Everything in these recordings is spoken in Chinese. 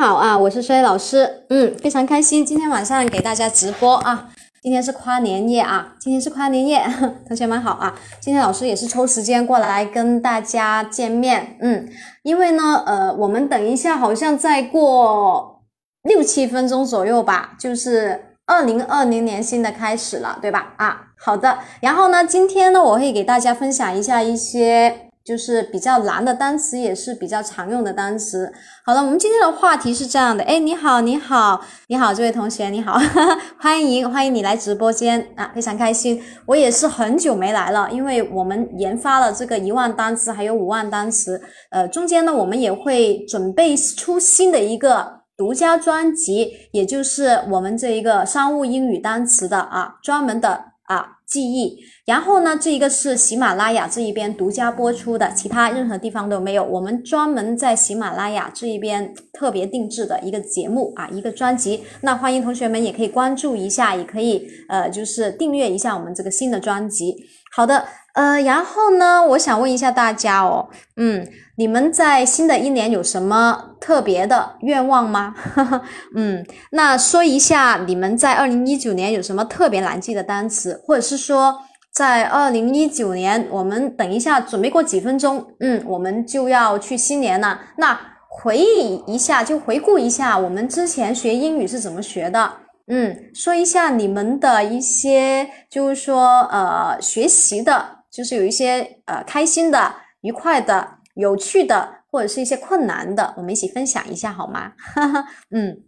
好啊，我是 C 老师，嗯，非常开心，今天晚上给大家直播啊。今天是跨年夜啊，今天是跨年夜，同学们好啊。今天老师也是抽时间过来跟大家见面，嗯，因为呢，呃，我们等一下好像再过六七分钟左右吧，就是二零二零年新的开始了，对吧？啊，好的。然后呢，今天呢，我会给大家分享一下一些。就是比较难的单词，也是比较常用的单词。好了，我们今天的话题是这样的。哎，你好，你好，你好，这位同学，你好，欢迎欢迎你来直播间啊，非常开心。我也是很久没来了，因为我们研发了这个一万单词，还有五万单词。呃，中间呢，我们也会准备出新的一个独家专辑，也就是我们这一个商务英语单词的啊，专门的啊。记忆，然后呢，这一个是喜马拉雅这一边独家播出的，其他任何地方都没有。我们专门在喜马拉雅这一边特别定制的一个节目啊，一个专辑。那欢迎同学们也可以关注一下，也可以呃，就是订阅一下我们这个新的专辑。好的，呃，然后呢，我想问一下大家哦，嗯。你们在新的一年有什么特别的愿望吗？嗯，那说一下你们在二零一九年有什么特别难记的单词，或者是说在二零一九年，我们等一下准备过几分钟，嗯，我们就要去新年了。那回忆一下，就回顾一下我们之前学英语是怎么学的，嗯，说一下你们的一些，就是说呃学习的，就是有一些呃开心的、愉快的。有趣的或者是一些困难的，我们一起分享一下好吗？哈 哈嗯，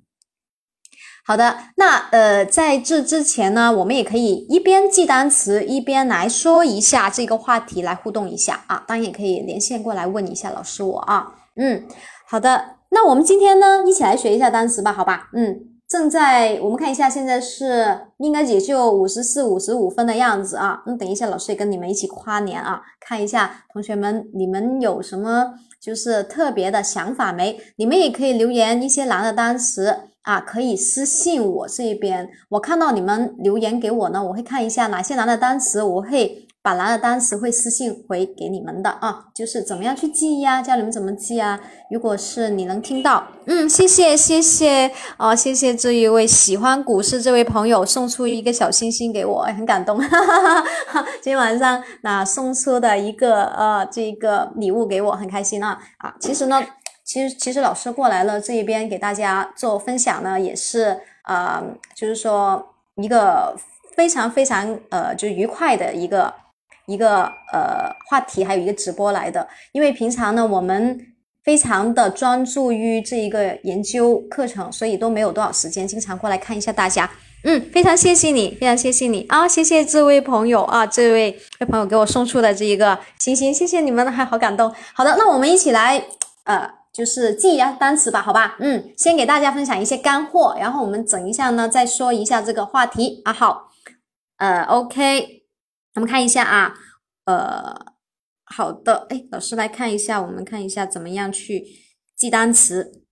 好的。那呃，在这之前呢，我们也可以一边记单词，一边来说一下这个话题，来互动一下啊。当然也可以连线过来问一下老师我啊。嗯，好的。那我们今天呢，一起来学一下单词吧，好吧？嗯。正在我们看一下，现在是应该也就五十四、五十五分的样子啊。那等一下老师也跟你们一起跨年啊，看一下同学们你们有什么就是特别的想法没？你们也可以留言一些难的单词啊，可以私信我这一边。我看到你们留言给我呢，我会看一下哪些难的单词，我会。把来的单词会私信回给你们的啊，就是怎么样去记呀，教你们怎么记啊。如果是你能听到，嗯，谢谢谢谢哦，谢谢这一位喜欢股市这位朋友送出一个小心心给我，很感动。哈哈哈哈今天晚上那送出的一个呃这个礼物给我，很开心啊啊。其实呢，其实其实老师过来了这一边给大家做分享呢，也是呃，就是说一个非常非常呃就愉快的一个。一个呃话题，还有一个直播来的，因为平常呢我们非常的专注于这一个研究课程，所以都没有多少时间，经常过来看一下大家。嗯，非常谢谢你，非常谢谢你啊，谢谢这位朋友啊，这位位朋友给我送出的这一个星星，谢谢你们，还好感动。好的，那我们一起来呃，就是记一下单词吧，好吧？嗯，先给大家分享一些干货，然后我们整一下呢，再说一下这个话题啊。好，呃，OK。我们看一下啊，呃，好的，哎，老师来看一下，我们看一下怎么样去记单词。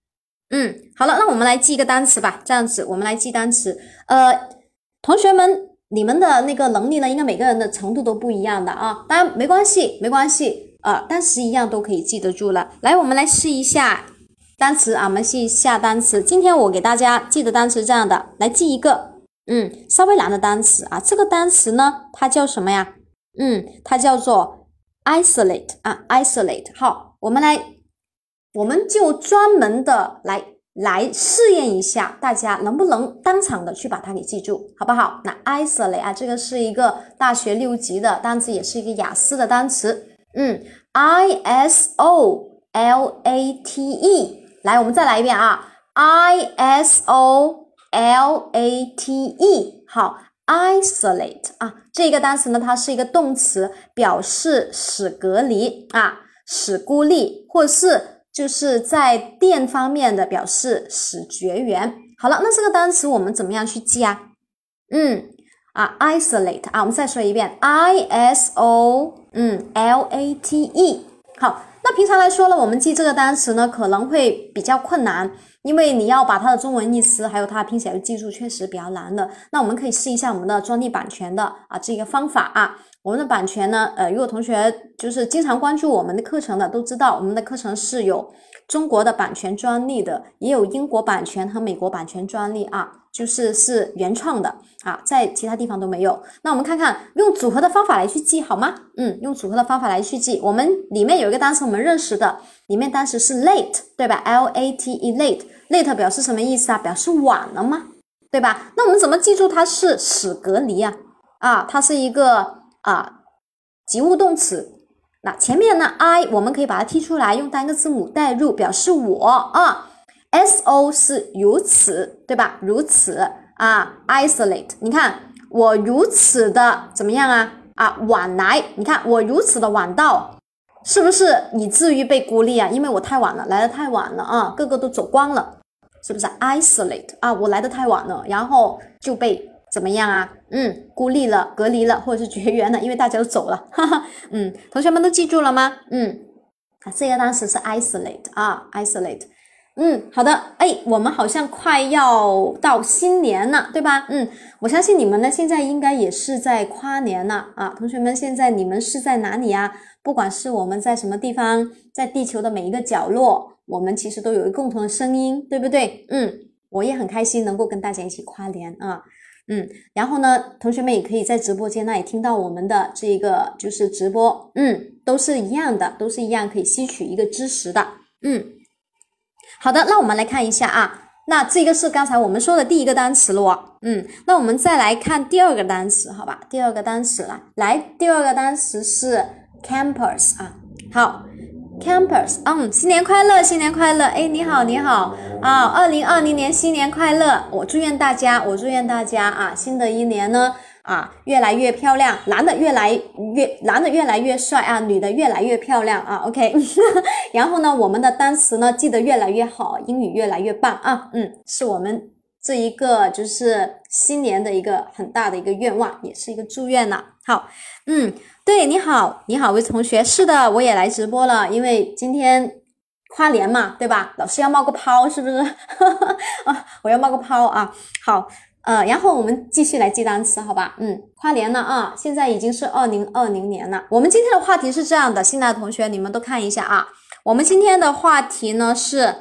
嗯，好了，那我们来记一个单词吧。这样子，我们来记单词。呃，同学们，你们的那个能力呢，应该每个人的程度都不一样的啊。当然没关系，没关系啊，单词一样都可以记得住了。来，我们来试一下单词啊，我们试一下单词。今天我给大家记的单词这样的，来记一个。嗯，稍微难的单词啊，这个单词呢，它叫什么呀？嗯，它叫做 isolate 啊，isolate。好，我们来，我们就专门的来来试验一下，大家能不能当场的去把它给记住，好不好？那 isolate 啊，这个是一个大学六级的单词，也是一个雅思的单词。嗯，i s o l a t e，来，我们再来一遍啊，i s o。L A T E，好，isolate 啊，这个单词呢，它是一个动词，表示使隔离啊，使孤立，或是就是在电方面的表示使绝缘。好了，那这个单词我们怎么样去记啊？嗯，啊，isolate 啊，我们再说一遍，I S O，嗯，L A T E，好，那平常来说呢，我们记这个单词呢，可能会比较困难。因为你要把它的中文意思还有它拼写记住，确实比较难的。那我们可以试一下我们的专利版权的啊这个方法啊。我们的版权呢，呃，如果同学就是经常关注我们的课程的，都知道我们的课程是有中国的版权专利的，也有英国版权和美国版权专利啊，就是是原创的啊，在其他地方都没有。那我们看看用组合的方法来去记好吗？嗯，用组合的方法来去记。我们里面有一个单词我们认识的，里面单词是 late，对吧？L A T E，late，late 表示什么意思啊？表示晚了吗？对吧？那我们怎么记住它是使隔离啊？啊，它是一个啊及物动词。那前面呢，I 我们可以把它踢出来，用单个字母代入，表示我啊。So 是如此，对吧？如此啊，isolate。你看我如此的怎么样啊？啊，晚来。你看我如此的晚到，是不是以至于被孤立啊？因为我太晚了，来的太晚了啊，个个都走光了，是不是？isolate 啊，我来的太晚了，然后就被。怎么样啊？嗯，孤立了、隔离了，或者是绝缘了，因为大家都走了。哈哈，嗯，同学们都记住了吗？嗯，啊，这个单词是 isolate 啊，isolate。嗯，好的。哎，我们好像快要到新年了，对吧？嗯，我相信你们呢，现在应该也是在跨年了啊。同学们，现在你们是在哪里啊？不管是我们在什么地方，在地球的每一个角落，我们其实都有一个共同的声音，对不对？嗯，我也很开心能够跟大家一起跨年啊。嗯，然后呢，同学们也可以在直播间那里听到我们的这个就是直播，嗯，都是一样的，都是一样可以吸取一个知识的，嗯，好的，那我们来看一下啊，那这个是刚才我们说的第一个单词了，嗯，那我们再来看第二个单词，好吧，第二个单词来，来，第二个单词是 campus 啊，好。Campus，嗯，新年快乐，新年快乐，哎，你好，你好。啊，二零二零年新年快乐，我祝愿大家，我祝愿大家啊，新的一年呢啊，越来越漂亮，男的越来越，男的越来越帅啊，女的越来越漂亮啊，OK，然后呢，我们的单词呢记得越来越好，英语越来越棒啊，嗯，是我们这一个就是新年的一个很大的一个愿望，也是一个祝愿呢，好，嗯。对，你好，你好，位同学，是的，我也来直播了，因为今天跨年嘛，对吧？老师要冒个泡，是不是？啊，我要冒个泡啊！好，呃，然后我们继续来记单词，好吧？嗯，跨年了啊，现在已经是二零二零年了。我们今天的话题是这样的，新来的同学你们都看一下啊。我们今天的话题呢是，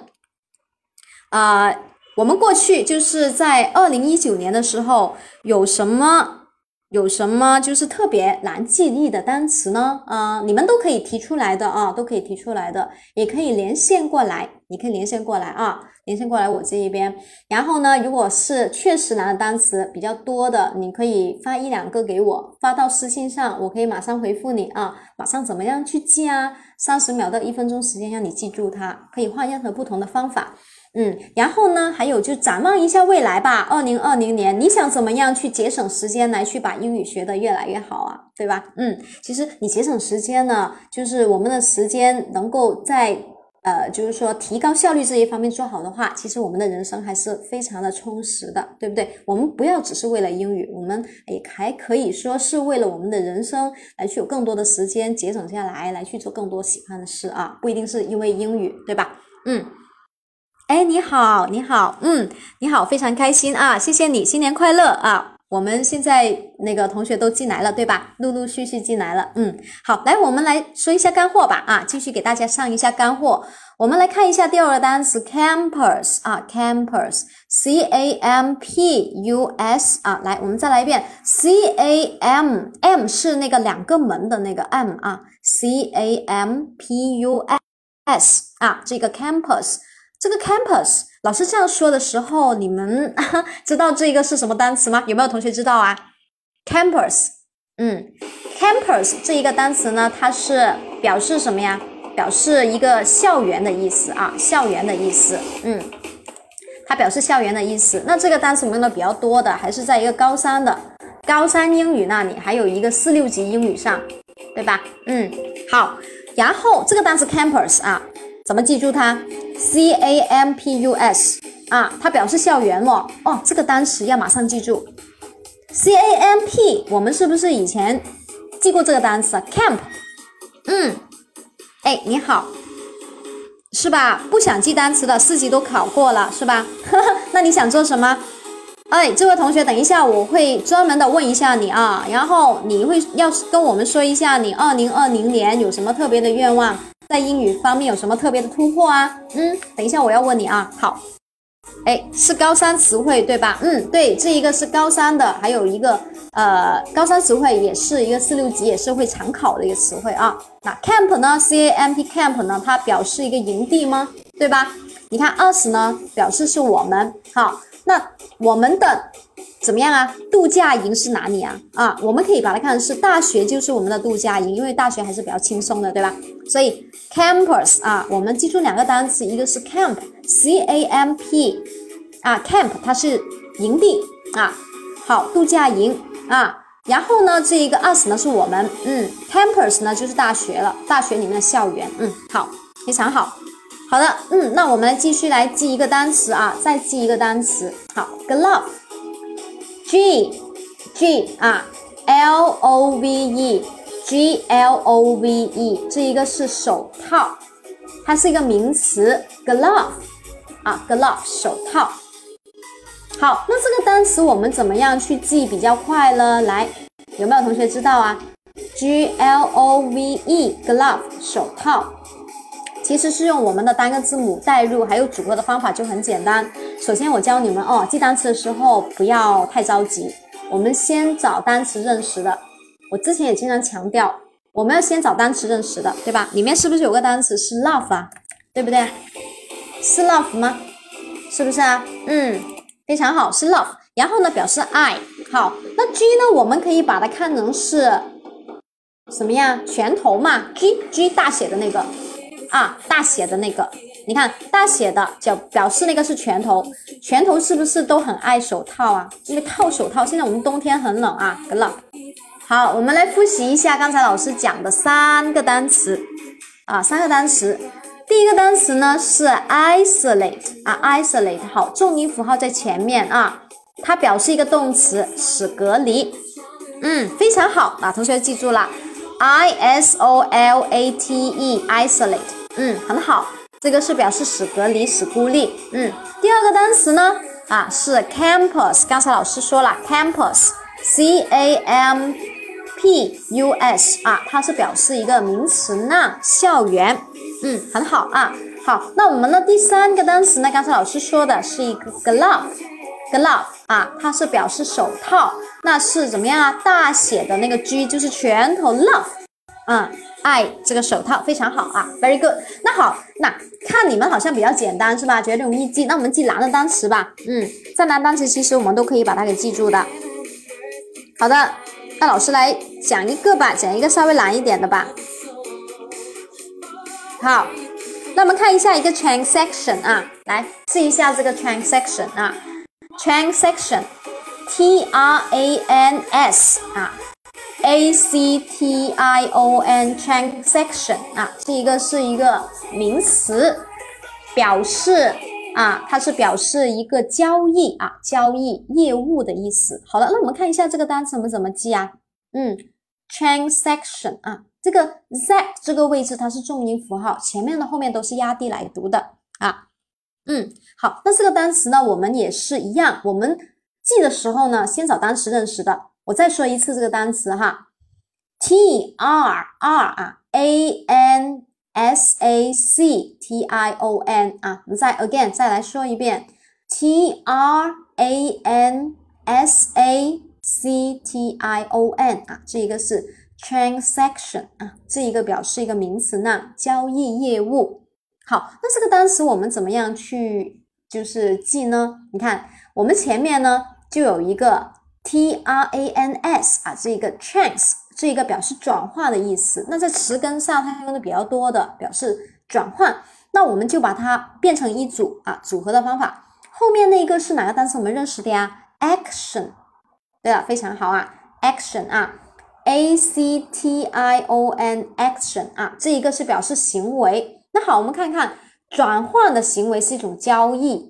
啊，我们过去就是在二零一九年的时候有什么？有什么就是特别难记忆的单词呢？啊，你们都可以提出来的啊，都可以提出来的，也可以连线过来，你可以连线过来啊，连线过来我这一边。然后呢，如果是确实难的单词比较多的，你可以发一两个给我，发到私信上，我可以马上回复你啊，马上怎么样去记啊？三十秒到一分钟时间让你记住它，可以换任何不同的方法。嗯，然后呢，还有就展望一下未来吧。二零二零年，你想怎么样去节省时间来去把英语学得越来越好啊？对吧？嗯，其实你节省时间呢，就是我们的时间能够在呃，就是说提高效率这一方面做好的话，其实我们的人生还是非常的充实的，对不对？我们不要只是为了英语，我们也还可以说是为了我们的人生来去有更多的时间节省下来，来去做更多喜欢的事啊，不一定是因为英语，对吧？嗯。哎，你好，你好，嗯，你好，非常开心啊，谢谢你，新年快乐啊！我们现在那个同学都进来了，对吧？陆陆续续进来了，嗯，好，来，我们来说一下干货吧，啊，继续给大家上一下干货。我们来看一下第二个单词，campus 啊，campus，c a m p u s 啊，来，我们再来一遍，c a m m 是那个两个门的那个 m 啊，c a m p u s 啊，这个 campus。这个 campus 老师这样说的时候，你们 知道这个是什么单词吗？有没有同学知道啊？campus，嗯，campus 这一个单词呢，它是表示什么呀？表示一个校园的意思啊，校园的意思，嗯，它表示校园的意思。那这个单词我们用的比较多的，还是在一个高三的高三英语那里，还有一个四六级英语上，对吧？嗯，好，然后这个单词 campus 啊。怎么记住它？C A M P U S 啊，它表示校园哦。哦，这个单词要马上记住。C A M P，我们是不是以前记过这个单词？Camp，嗯，哎，你好，是吧？不想记单词的，四级都考过了，是吧？那你想做什么？哎，这位同学，等一下我会专门的问一下你啊，然后你会要跟我们说一下你二零二零年有什么特别的愿望。在英语方面有什么特别的突破啊？嗯，等一下我要问你啊。好，哎，是高三词汇对吧？嗯，对，这一个是高三的，还有一个呃，高三词汇也是一个四六级也是会常考的一个词汇啊。那 camp 呢？C A M P camp 呢？它表示一个营地吗？对吧？你看 us 呢，表示是我们。好，那我们的。怎么样啊？度假营是哪里啊？啊，我们可以把它看成是大学，就是我们的度假营，因为大学还是比较轻松的，对吧？所以 campus 啊，我们记住两个单词，一个是 camp，c a m p，啊，camp 它是营地啊，好，度假营啊。然后呢，这一个 us 呢是我们，嗯，campus 呢就是大学了，大学里面的校园，嗯，好，非常好，好的，嗯，那我们继续来记一个单词啊，再记一个单词，好，glove。G G 啊，L O V E，G L O V E，这一个是手套，它是一个名词，glove 啊，glove 手套。好，那这个单词我们怎么样去记比较快呢？来，有没有同学知道啊？G L O V E，glove 手套。其实是用我们的单个字母代入，还有组合的方法就很简单。首先我教你们哦，记单词的时候不要太着急，我们先找单词认识的。我之前也经常强调，我们要先找单词认识的，对吧？里面是不是有个单词是 love 啊？对不对？是 love 吗？是不是啊？嗯，非常好，是 love。然后呢，表示爱好。那 G 呢？我们可以把它看成是什么呀？拳头嘛，G G 大写的那个。啊，大写的那个，你看大写的就表示那个是拳头，拳头是不是都很爱手套啊？因为套手套，现在我们冬天很冷啊，很冷。好，我们来复习一下刚才老师讲的三个单词啊，三个单词。第一个单词呢是 isolate 啊，isolate，好，重音符号在前面啊，它表示一个动词，使隔离。嗯，非常好啊，同学记住了 I S O L A T E，isolate 嗯，很好，这个是表示使隔离、使孤立。嗯，第二个单词呢，啊是 campus，刚才老师说了，campus，c a m p u s 啊，它是表示一个名词呢，校园。嗯，很好啊。好，那我们的第三个单词呢，刚才老师说的是一个 glove，glove 啊，它是表示手套，那是怎么样啊？大写的那个 G 就是拳头 love，嗯。爱这个手套非常好啊，very good。那好，那看你们好像比较简单是吧？觉得容易记，那我们记难的单词吧。嗯，再难单词其实我们都可以把它给记住的。好的，那老师来讲一个吧，讲一个稍微难一点的吧。好，那我们看一下一个 transaction 啊，来试一下这个 transaction 啊，transaction，T R A N S 啊。A C T I O N transaction 啊，这一个是一个名词，表示啊，它是表示一个交易啊，交易业务的意思。好了，那我们看一下这个单词我们怎么记啊？嗯，transaction 啊，这个 z 这个位置它是重音符号，前面的后面都是压低来读的啊。嗯，好，那这个单词呢，我们也是一样，我们记的时候呢，先找单词认识的。我再说一次这个单词哈，T R R 啊，A N S A C T I O N 啊，我们再 again 再来说一遍，T R A N S A C T I O N 啊，这一个是 transaction 啊，这一个表示一个名词呢，交易业务。好，那这个单词我们怎么样去就是记呢？你看我们前面呢就有一个。T R A N S 啊，这一个 trans 这一个表示转化的意思。那在词根上，它用的比较多的表示转换。那我们就把它变成一组啊，组合的方法。后面那个是哪个单词我们认识的呀？Action，对了，非常好啊，Action 啊，A C T I O N Action 啊，这一个是表示行为。那好，我们看看转换的行为是一种交易。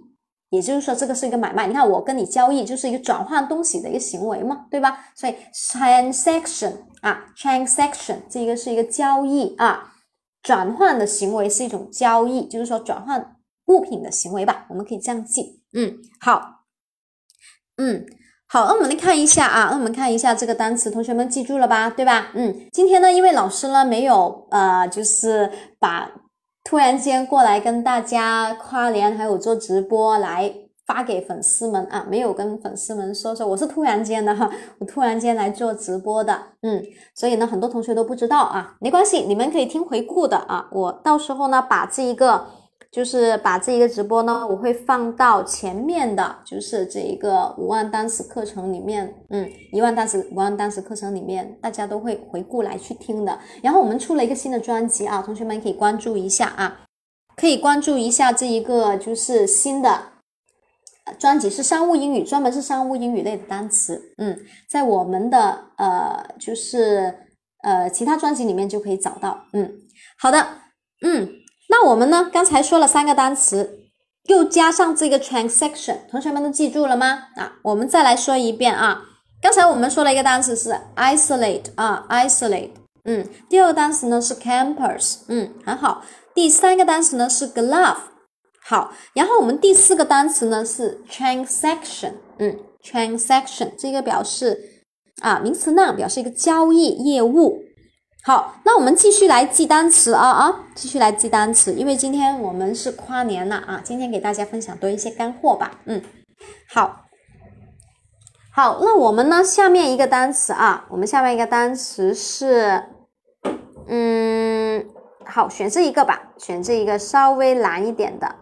也就是说，这个是一个买卖。你看，我跟你交易就是一个转换东西的一个行为嘛，对吧？所以 transaction 啊，transaction 这个是一个交易啊，转换的行为是一种交易，就是说转换物品的行为吧。我们可以这样记。嗯，好。嗯，好，那我们来看一下啊，那我们看一下这个单词，同学们记住了吧？对吧？嗯，今天呢，因为老师呢没有呃，就是把突然间过来跟大家跨年，还有做直播来发给粉丝们啊，没有跟粉丝们说说，我是突然间的哈，我突然间来做直播的，嗯，所以呢，很多同学都不知道啊，没关系，你们可以听回顾的啊，我到时候呢把这一个。就是把这一个直播呢，我会放到前面的，就是这一个五万单词课程里面，嗯，一万单词五万单词课程里面，大家都会回顾来去听的。然后我们出了一个新的专辑啊，同学们可以关注一下啊，可以关注一下这一个就是新的专辑，是商务英语，专门是商务英语类的单词，嗯，在我们的呃就是呃其他专辑里面就可以找到，嗯，好的，嗯。那我们呢？刚才说了三个单词，又加上这个 transaction，同学们都记住了吗？啊，我们再来说一遍啊。刚才我们说了一个单词是 isolate 啊，isolate，嗯。第二个单词呢是 campus，嗯，很好。第三个单词呢是 glove，好。然后我们第四个单词呢是 transaction，嗯，transaction 这个表示啊，名词 noun 表示一个交易业务。好，那我们继续来记单词啊啊，继续来记单词，因为今天我们是跨年了啊，今天给大家分享多一些干货吧，嗯，好，好，那我们呢，下面一个单词啊，我们下面一个单词是，嗯，好，选这一个吧，选这一个稍微难一点的，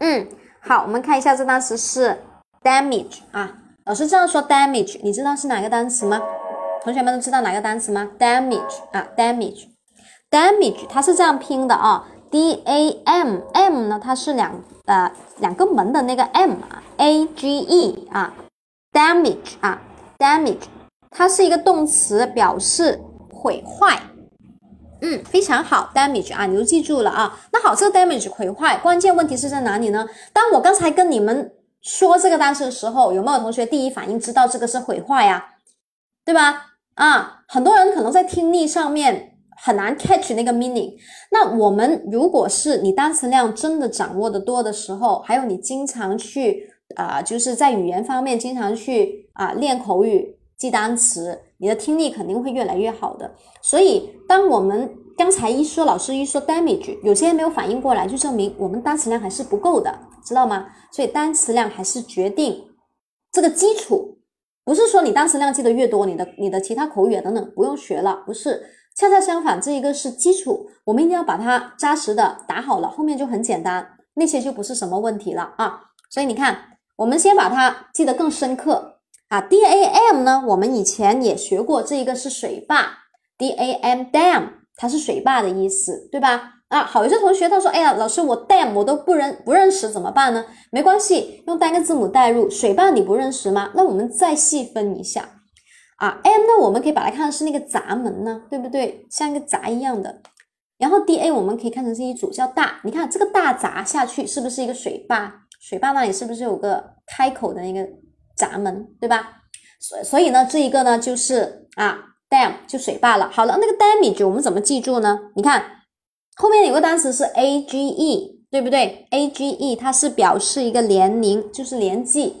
嗯，好，我们看一下这单词是 damage 啊，老师这样说 damage，你知道是哪个单词吗？同学们都知道哪个单词吗？damage 啊，damage，damage，它是这样拼的啊，d a m m 呢，它是两呃两个门的那个 m 啊，a g e 啊，damage 啊，damage，它是一个动词，表示毁坏。嗯，非常好，damage 啊，你都记住了啊。那好，这个 damage 毁坏，关键问题是在哪里呢？当我刚才跟你们说这个单词的时候，有没有同学第一反应知道这个是毁坏呀？对吧？啊，很多人可能在听力上面很难 catch 那个 meaning。那我们如果是你单词量真的掌握的多的时候，还有你经常去啊，就是在语言方面经常去啊练口语、记单词，你的听力肯定会越来越好的。所以，当我们刚才一说，老师一说 damage，有些人没有反应过来，就证明我们单词量还是不够的，知道吗？所以单词量还是决定这个基础。不是说你单词量记得越多，你的你的其他口语等等不用学了，不是，恰恰相反，这一个是基础，我们一定要把它扎实的打好了，后面就很简单，那些就不是什么问题了啊。所以你看，我们先把它记得更深刻啊。D A M 呢，我们以前也学过，这一个是水坝，D A M dam，它是水坝的意思，对吧？啊，好，有些同学他说，哎呀，老师，我 dam 我都不认不认识，怎么办呢？没关系，用单个字母代入，水坝你不认识吗？那我们再细分一下，啊，m 呢，我们可以把它看成是那个闸门呢，对不对？像一个闸一样的。然后 d a 我们可以看成是一组叫大，你看这个大闸下去是不是一个水坝？水坝那里是不是有个开口的那个闸门，对吧？所所以呢，这一个呢就是啊，dam 就水坝了。好了，那个 damage 我们怎么记住呢？你看。后面有个单词是 a g e，对不对？a g e 它是表示一个年龄，就是年纪，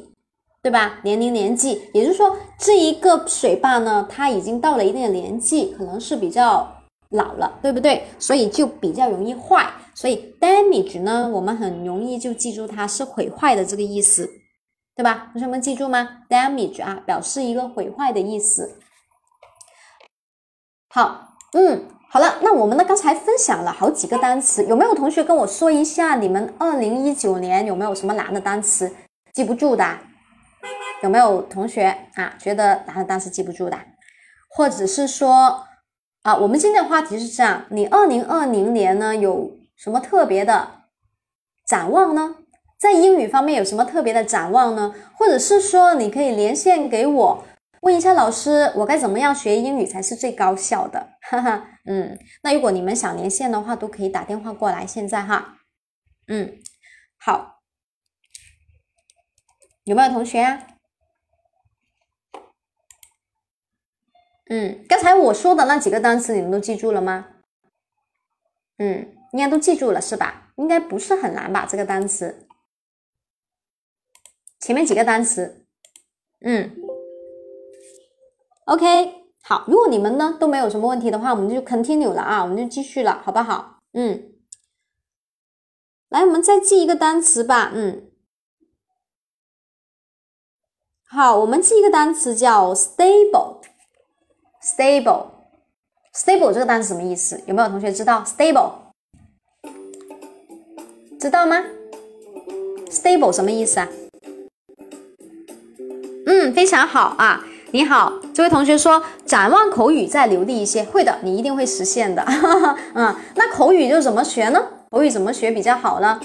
对吧？年龄年纪，也就是说这一个水坝呢，它已经到了一定的年纪，可能是比较老了，对不对？所以就比较容易坏。所以 damage 呢，我们很容易就记住它是毁坏的这个意思，对吧？同学们记住吗？damage 啊，表示一个毁坏的意思。好，嗯。好了，那我们呢？刚才分享了好几个单词，有没有同学跟我说一下，你们二零一九年有没有什么难的单词记不住的？有没有同学啊觉得难的单词记不住的？或者是说啊，我们今天的话题是这样，你二零二零年呢有什么特别的展望呢？在英语方面有什么特别的展望呢？或者是说，你可以连线给我。问一下老师，我该怎么样学英语才是最高效的？哈哈，嗯，那如果你们想连线的话，都可以打电话过来。现在哈，嗯，好，有没有同学啊？嗯，刚才我说的那几个单词，你们都记住了吗？嗯，应该都记住了是吧？应该不是很难吧？这个单词。前面几个单词，嗯，OK，好，如果你们呢都没有什么问题的话，我们就 continue 了啊，我们就继续了，好不好？嗯，来，我们再记一个单词吧，嗯，好，我们记一个单词叫 stable，stable，stable 这个单词什么意思？有没有同学知道？stable，知道吗？stable 什么意思啊？嗯，非常好啊！你好，这位同学说，展望口语再流利一些，会的，你一定会实现的。嗯，那口语就怎么学呢？口语怎么学比较好呢？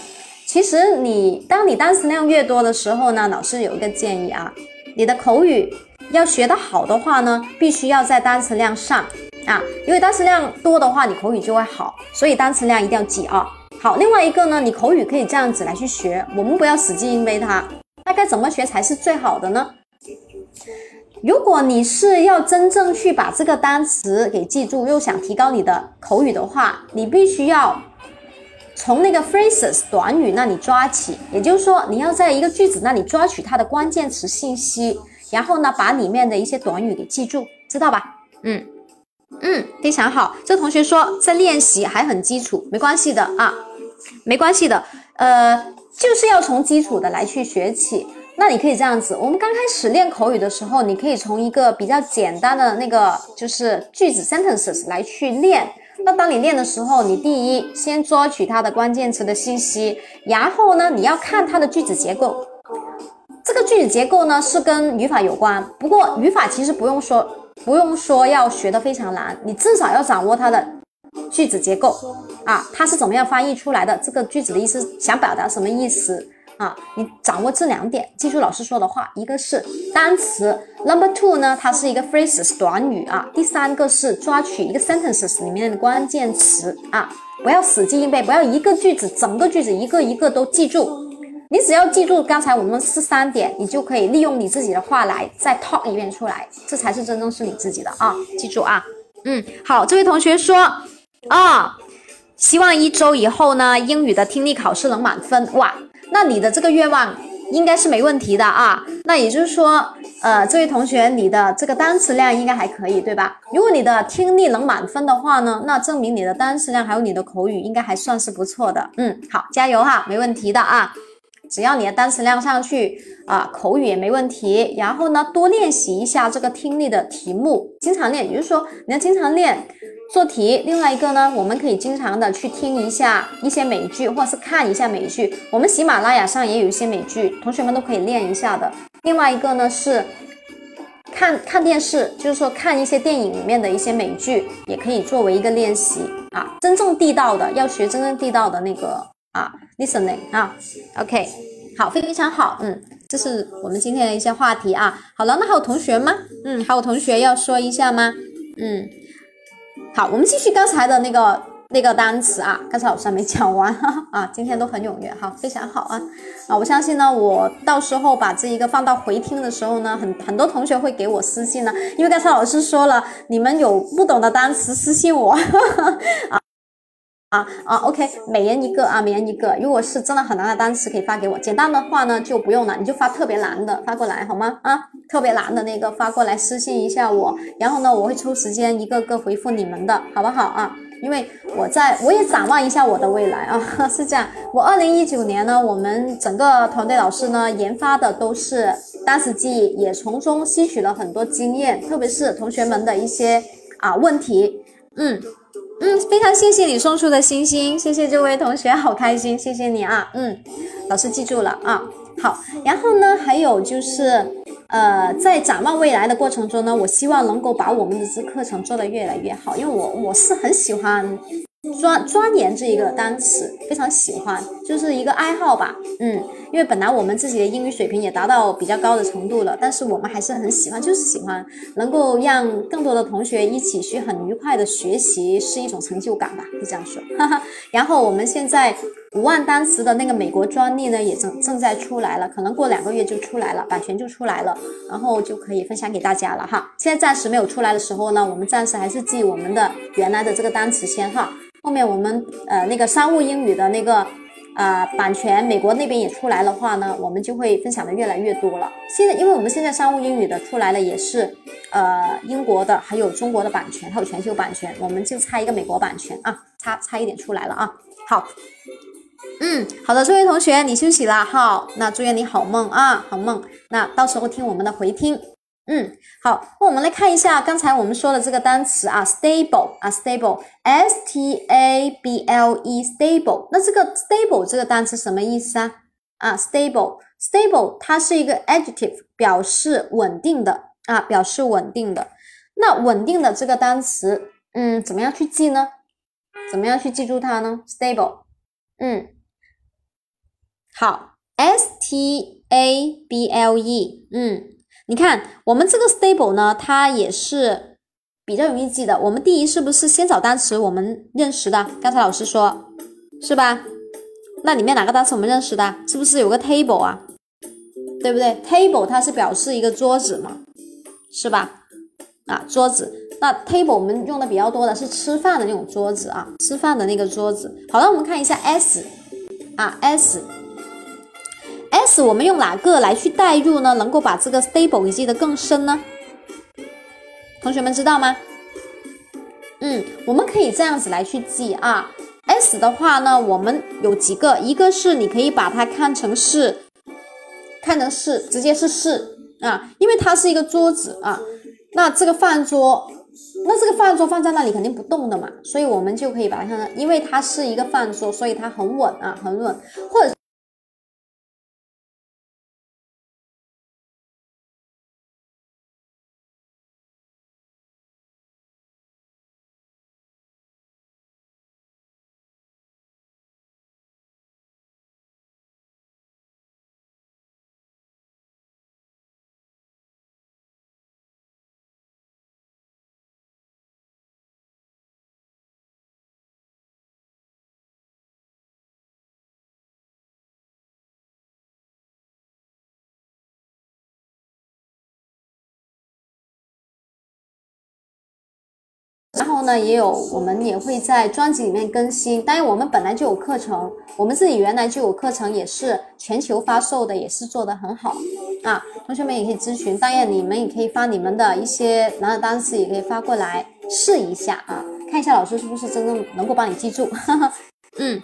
其实你当你单词量越多的时候呢，老师有一个建议啊，你的口语要学得好的话呢，必须要在单词量上啊，因为单词量多的话，你口语就会好，所以单词量一定要记啊。好，另外一个呢，你口语可以这样子来去学，我们不要死记硬背它，那该怎么学才是最好的呢？如果你是要真正去把这个单词给记住，又想提高你的口语的话，你必须要从那个 phrases 短语那里抓起，也就是说，你要在一个句子那里抓取它的关键词信息，然后呢，把里面的一些短语给记住，知道吧？嗯嗯，非常好。这同学说在练习还很基础，没关系的啊，没关系的，呃，就是要从基础的来去学起。那你可以这样子，我们刚开始练口语的时候，你可以从一个比较简单的那个就是句子 sentences 来去练。那当你练的时候，你第一先抓取它的关键词的信息，然后呢，你要看它的句子结构。这个句子结构呢是跟语法有关，不过语法其实不用说，不用说要学的非常难，你至少要掌握它的句子结构啊，它是怎么样翻译出来的？这个句子的意思想表达什么意思？啊，你掌握这两点，记住老师说的话，一个是单词，number two 呢，它是一个 phrases 短语啊，第三个是抓取一个 sentences 里面的关键词啊，不要死记硬背，不要一个句子整个句子一个一个都记住，你只要记住刚才我们是三点，你就可以利用你自己的话来再 talk 一遍出来，这才是真正是你自己的啊，记住啊，嗯，好，这位同学说啊，希望一周以后呢，英语的听力考试能满分，哇。那你的这个愿望应该是没问题的啊。那也就是说，呃，这位同学，你的这个单词量应该还可以，对吧？如果你的听力能满分的话呢，那证明你的单词量还有你的口语应该还算是不错的。嗯，好，加油哈，没问题的啊。只要你的单词量上去啊，口语也没问题。然后呢，多练习一下这个听力的题目，经常练，也就是说你要经常练。做题，另外一个呢，我们可以经常的去听一下一些美剧，或者是看一下美剧。我们喜马拉雅上也有一些美剧，同学们都可以练一下的。另外一个呢是看看电视，就是说看一些电影里面的一些美剧，也可以作为一个练习啊。真正地道的，要学真正地道的那个啊，listening 啊。OK，好，非常好，嗯，这是我们今天的一些话题啊。好了，那还有同学吗？嗯，还有同学要说一下吗？嗯。好，我们继续刚才的那个那个单词啊，刚才老师还没讲完啊，今天都很踊跃，好，非常好啊啊！我相信呢，我到时候把这一个放到回听的时候呢，很很多同学会给我私信呢，因为刚才老师说了，你们有不懂的单词私信我哈哈啊。啊啊，OK，每人一个啊，每人一个。如果是真的很难的单词，可以发给我；简单的话呢，就不用了，你就发特别难的发过来，好吗？啊，特别难的那个发过来，私信一下我，然后呢，我会抽时间一个个回复你们的，好不好啊？因为我在我也展望一下我的未来啊，是这样。我二零一九年呢，我们整个团队老师呢研发的都是单词记忆，也从中吸取了很多经验，特别是同学们的一些啊问题，嗯。嗯，非常谢谢你送出的星星，谢谢这位同学，好开心，谢谢你啊，嗯，老师记住了啊，好，然后呢，还有就是，呃，在展望未来的过程中呢，我希望能够把我们的这课程做得越来越好，因为我我是很喜欢。钻钻研这一个单词，非常喜欢，就是一个爱好吧。嗯，因为本来我们自己的英语水平也达到比较高的程度了，但是我们还是很喜欢，就是喜欢能够让更多的同学一起去很愉快的学习，是一种成就感吧，就这样说。哈哈。然后我们现在五万单词的那个美国专利呢，也正正在出来了，可能过两个月就出来了，版权就出来了，然后就可以分享给大家了哈。现在暂时没有出来的时候呢，我们暂时还是记我们的原来的这个单词先哈。后面我们呃那个商务英语的那个呃版权美国那边也出来的话呢，我们就会分享的越来越多了。现在因为我们现在商务英语的出来了，也是呃英国的，还有中国的版权，还有全球版权，我们就差一个美国版权啊，差差一点出来了啊。好，嗯，好的，这位同学你休息了，好，那祝愿你好梦啊，好梦。那到时候听我们的回听。嗯，好，那我们来看一下刚才我们说的这个单词啊，stable 啊，stable，s t a b l e，stable。那这个 stable 这个单词什么意思啊？啊，stable，stable 它是一个 adjective，表示稳定的啊，表示稳定的。那稳定的这个单词，嗯，怎么样去记呢？怎么样去记住它呢？stable，嗯，好，s t a b l e，嗯。你看，我们这个 stable 呢，它也是比较容易记的。我们第一是不是先找单词我们认识的？刚才老师说，是吧？那里面哪个单词我们认识的？是不是有个 table 啊？对不对？table 它是表示一个桌子嘛，是吧？啊，桌子。那 table 我们用的比较多的是吃饭的那种桌子啊，吃饭的那个桌子。好了，我们看一下 s 啊 s。S 我们用哪个来去代入呢？能够把这个 stable 记得更深呢？同学们知道吗？嗯，我们可以这样子来去记啊。s 的话呢，我们有几个，一个是你可以把它看成是，看成是直接是是啊，因为它是一个桌子啊。那这个饭桌，那这个饭桌放在那里肯定不动的嘛，所以我们就可以把它看成，因为它是一个饭桌，所以它很稳啊，很稳，或者。然后呢，也有我们也会在专辑里面更新。当然，我们本来就有课程，我们自己原来就有课程，也是全球发售的，也是做得很好啊。同学们也可以咨询，当然你们也可以发你们的一些难的单词，也可以发过来试一下啊，看一下老师是不是真正能够帮你记住。嗯。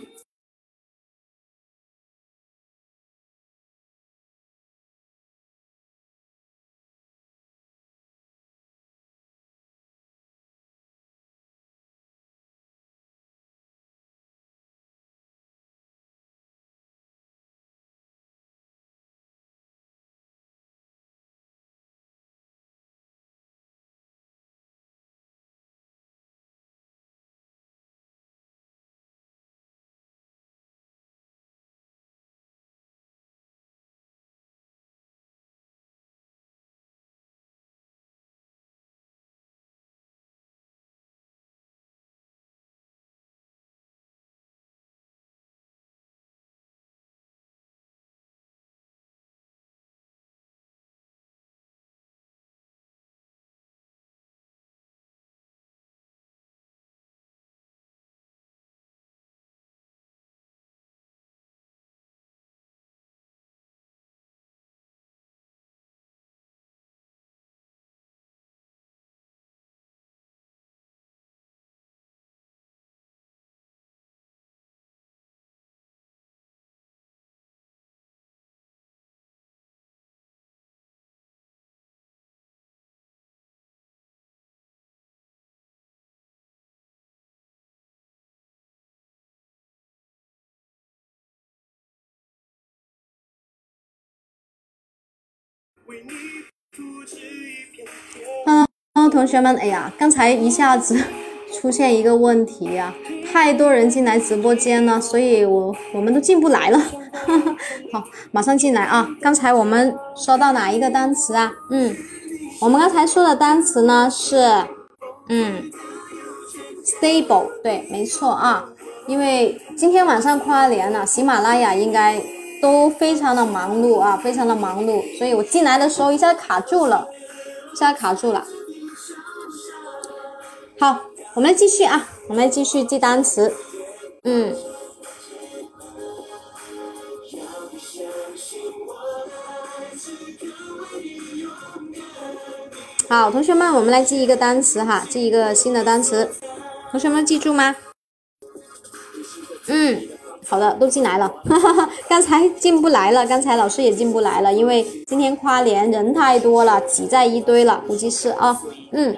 嗯，同学们，哎呀，刚才一下子出现一个问题呀，太多人进来直播间了，所以我我们都进不来了。好，马上进来啊！刚才我们说到哪一个单词啊？嗯，我们刚才说的单词呢是，嗯，stable，对，没错啊，因为今天晚上跨年了，喜马拉雅应该。都非常的忙碌啊，非常的忙碌，所以我进来的时候一下卡住了，一下卡住了。好，我们来继续啊，我们来继续记单词。嗯。好，同学们，我们来记一个单词哈，记一个新的单词，同学们记住吗？嗯。好的，都进来了，哈哈哈，刚才进不来了，刚才老师也进不来了，因为今天跨年人太多了，挤在一堆了，估计是啊，嗯。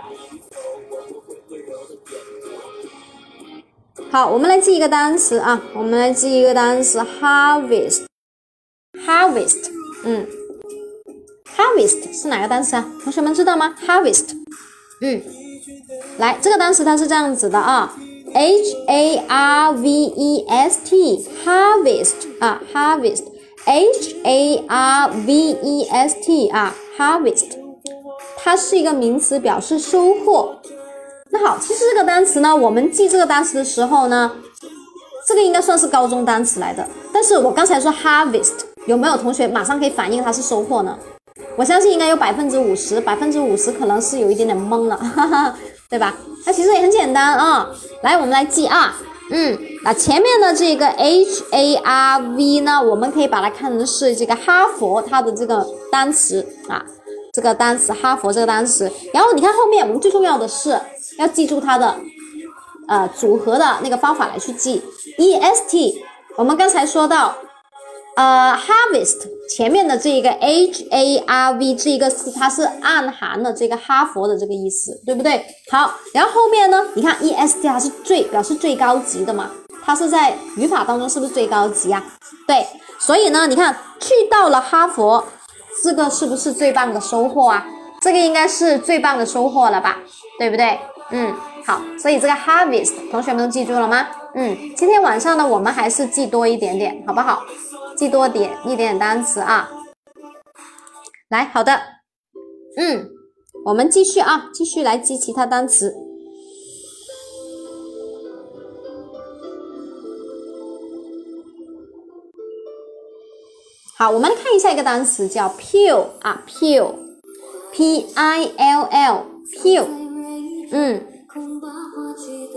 好，我们来记一个单词啊，我们来记一个单词，harvest，harvest，嗯，harvest 是哪个单词啊？同学们知道吗？harvest，嗯，来，这个单词它是这样子的啊，h a r v e s t，harvest 啊，harvest，h a r v e s t 啊，harvest，它是一个名词，表示收获。那好，其实这个单词呢，我们记这个单词的时候呢，这个应该算是高中单词来的。但是我刚才说 harvest，有没有同学马上可以反应它是收获呢？我相信应该有百分之五十，百分之五十可能是有一点点懵了，哈哈，对吧？那其实也很简单啊，来，我们来记啊，嗯，那前面的这个 h a r v 呢，我们可以把它看成是这个哈佛它的这个单词啊，这个单词哈佛这个单词。然后你看后面，我们最重要的是。要记住它的，呃，组合的那个方法来去记。e s t，我们刚才说到，呃，harvest 前面的这一个 h a r v 这一个词，它是暗含了这个哈佛的这个意思，对不对？好，然后后面呢，你看 e s t 它是最表示最高级的嘛，它是在语法当中是不是最高级啊？对，所以呢，你看去到了哈佛，这个是不是最棒的收获啊？这个应该是最棒的收获了吧，对不对？嗯，好，所以这个 harvest 同学们都记住了吗？嗯，今天晚上呢，我们还是记多一点点，好不好？记多点一点点单词啊。来，好的，嗯，我们继续啊，继续来记其他单词。好，我们来看一下一个单词叫 pill 啊，pill，p i l l，pill。嗯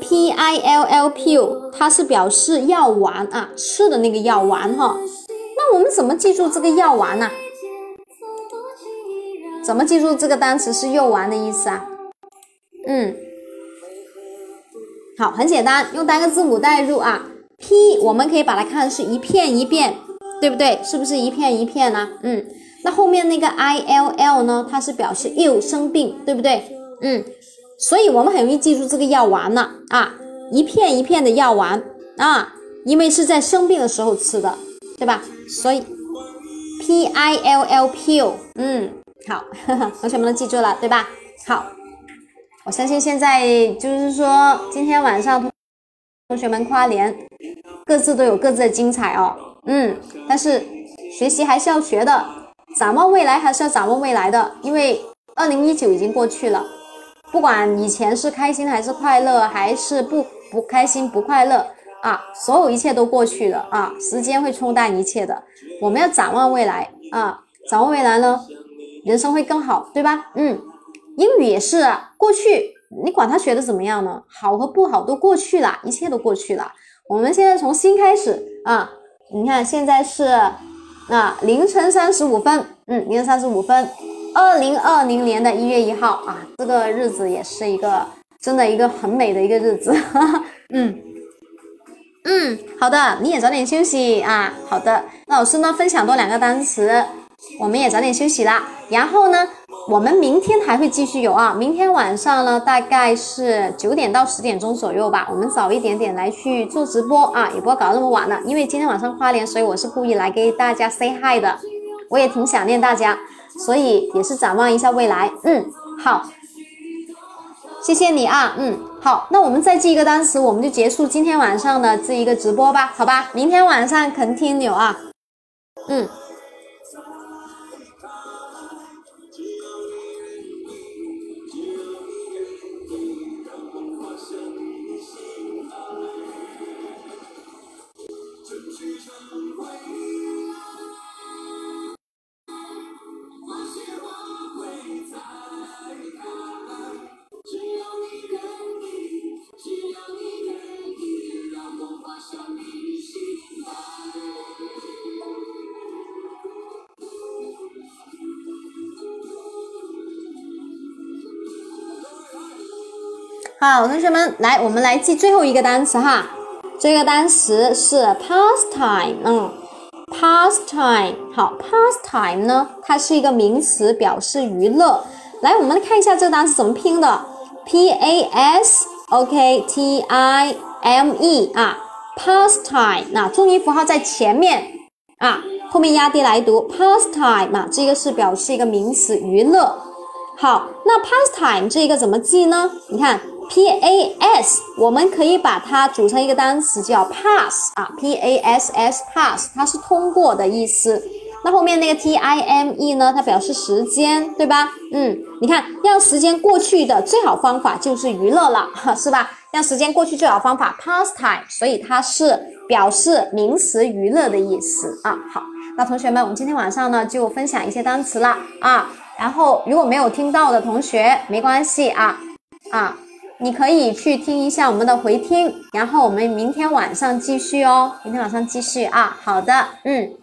，p i l l pill，它是表示药丸啊，吃的那个药丸哈。那我们怎么记住这个药丸呢？怎么记住这个单词是药丸的意思啊？嗯，好，很简单，用单个字母代入啊。p 我们可以把它看成是一片一片，对不对？是不是一片一片呢？嗯，那后面那个 i l l 呢？它是表示 ill 生病，对不对？嗯。所以我们很容易记住这个药丸呢啊，一片一片的药丸啊，因为是在生病的时候吃的，对吧？所以 P I L L pill，嗯，好，同学们都记住了，对吧？好，我相信现在就是说今天晚上同同学们跨年，各自都有各自的精彩哦，嗯，但是学习还是要学的，展望未来还是要展望未来的，因为二零一九已经过去了。不管以前是开心还是快乐，还是不不开心不快乐啊，所有一切都过去了啊，时间会冲淡一切的。我们要展望未来啊，展望未来呢，人生会更好，对吧？嗯，英语也是，过去你管他学的怎么样呢？好和不好都过去了，一切都过去了。我们现在从新开始啊，你看现在是啊凌晨三十五分，嗯，凌晨三十五分。二零二零年的一月一号啊，这个日子也是一个真的一个很美的一个日子。嗯嗯，好的，你也早点休息啊。好的，那老师呢分享多两个单词，我们也早点休息啦。然后呢，我们明天还会继续有啊。明天晚上呢，大概是九点到十点钟左右吧，我们早一点点来去做直播啊，也不要搞那么晚了。因为今天晚上花莲，所以我是故意来给大家 say hi 的，我也挺想念大家。所以也是展望一下未来，嗯，好，谢谢你啊，嗯，好，那我们再记一个单词，我们就结束今天晚上的这一个直播吧，好吧，明天晚上 continue 啊，嗯。好，同学们，来，我们来记最后一个单词哈。这个单词是 pastime，嗯，pastime。好，pastime 呢，它是一个名词，表示娱乐。来，我们来看一下这个单词怎么拼的，p a s o k t i m e 啊，pastime。那重音符号在前面啊，后面压低来读 pastime 啊，这个是表示一个名词，娱乐。好，那 pastime 这个怎么记呢？你看。P A S，我们可以把它组成一个单词叫 pass 啊，P A S S pass，它是通过的意思。那后面那个 T I M E 呢？它表示时间，对吧？嗯，你看，让时间过去的最好方法就是娱乐了，是吧？让时间过去最好方法 pastime，所以它是表示名词娱乐的意思啊。好，那同学们，我们今天晚上呢就分享一些单词了啊。然后如果没有听到的同学，没关系啊啊。你可以去听一下我们的回听，然后我们明天晚上继续哦。明天晚上继续啊，好的，嗯。